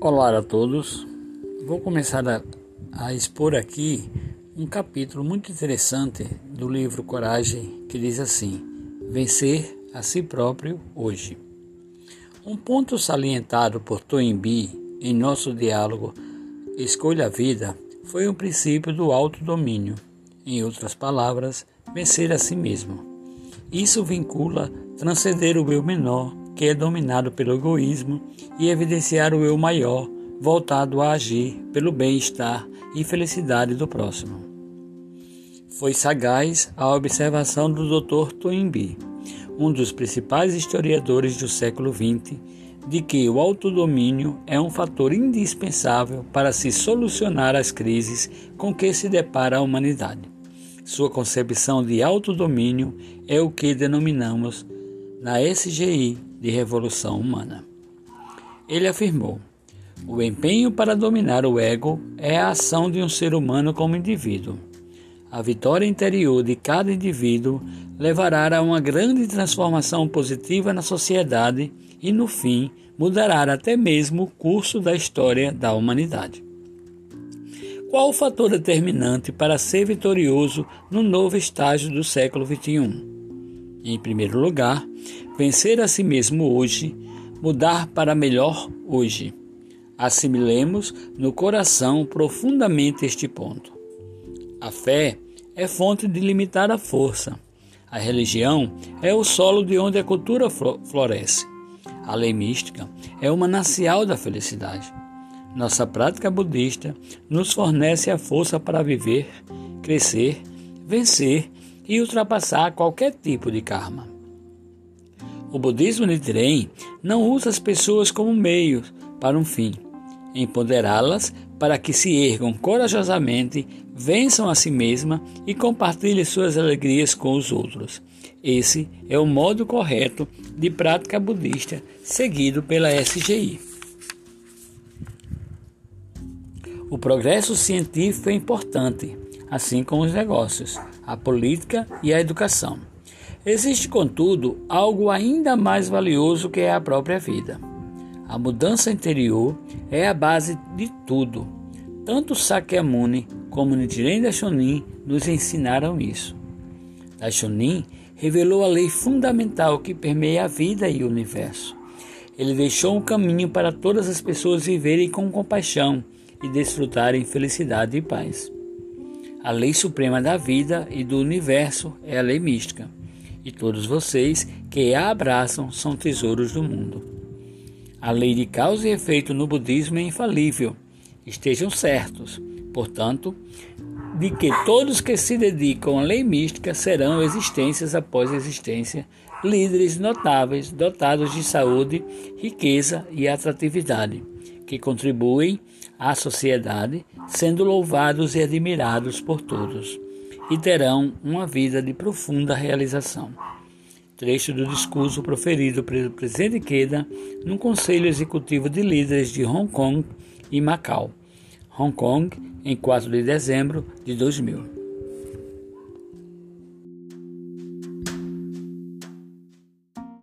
Olá a todos. Vou começar a, a, expor aqui um capítulo muito interessante do livro Coragem que diz assim: Vencer a si próprio hoje. Um ponto salientado por Toynbee em nosso diálogo Escolha a Vida foi o princípio do autodomínio. Em outras palavras, vencer a si mesmo. Isso vincula transcender o eu menor que é dominado pelo egoísmo, e evidenciar o eu maior, voltado a agir pelo bem-estar e felicidade do próximo. Foi sagaz a observação do Dr. Toynbee, um dos principais historiadores do século XX, de que o autodomínio é um fator indispensável para se solucionar as crises com que se depara a humanidade. Sua concepção de autodomínio é o que denominamos na SGI de revolução humana. Ele afirmou: o empenho para dominar o ego é a ação de um ser humano como indivíduo. A vitória interior de cada indivíduo levará a uma grande transformação positiva na sociedade e, no fim, mudará até mesmo o curso da história da humanidade. Qual o fator determinante para ser vitorioso no novo estágio do século XXI? Em primeiro lugar, vencer a si mesmo hoje, mudar para melhor hoje. Assimilemos no coração profundamente este ponto. A fé é fonte de limitada força. A religião é o solo de onde a cultura floresce. A lei mística é o manancial da felicidade. Nossa prática budista nos fornece a força para viver, crescer, vencer e ultrapassar qualquer tipo de karma. O budismo Nichiren não usa as pessoas como meio para um fim, empoderá-las para que se ergam corajosamente, vençam a si mesma e compartilhem suas alegrias com os outros. Esse é o modo correto de prática budista seguido pela SGI. O progresso científico é importante, assim como os negócios, a política e a educação. Existe, contudo, algo ainda mais valioso que é a própria vida. A mudança interior é a base de tudo. Tanto Sakyamuni como Nichiren Daishonin nos ensinaram isso. Daishonin revelou a lei fundamental que permeia a vida e o universo. Ele deixou um caminho para todas as pessoas viverem com compaixão e desfrutarem felicidade e paz. A lei suprema da vida e do universo é a lei mística, e todos vocês que a abraçam são tesouros do mundo. A lei de causa e efeito no budismo é infalível. Estejam certos, portanto, de que todos que se dedicam à lei mística serão existências após existência, líderes notáveis, dotados de saúde, riqueza e atratividade, que contribuem à sociedade, sendo louvados e admirados por todos, e terão uma vida de profunda realização. Trecho do discurso proferido pelo presidente Queda no Conselho Executivo de Líderes de Hong Kong e Macau, Hong Kong, em 4 de dezembro de 2000.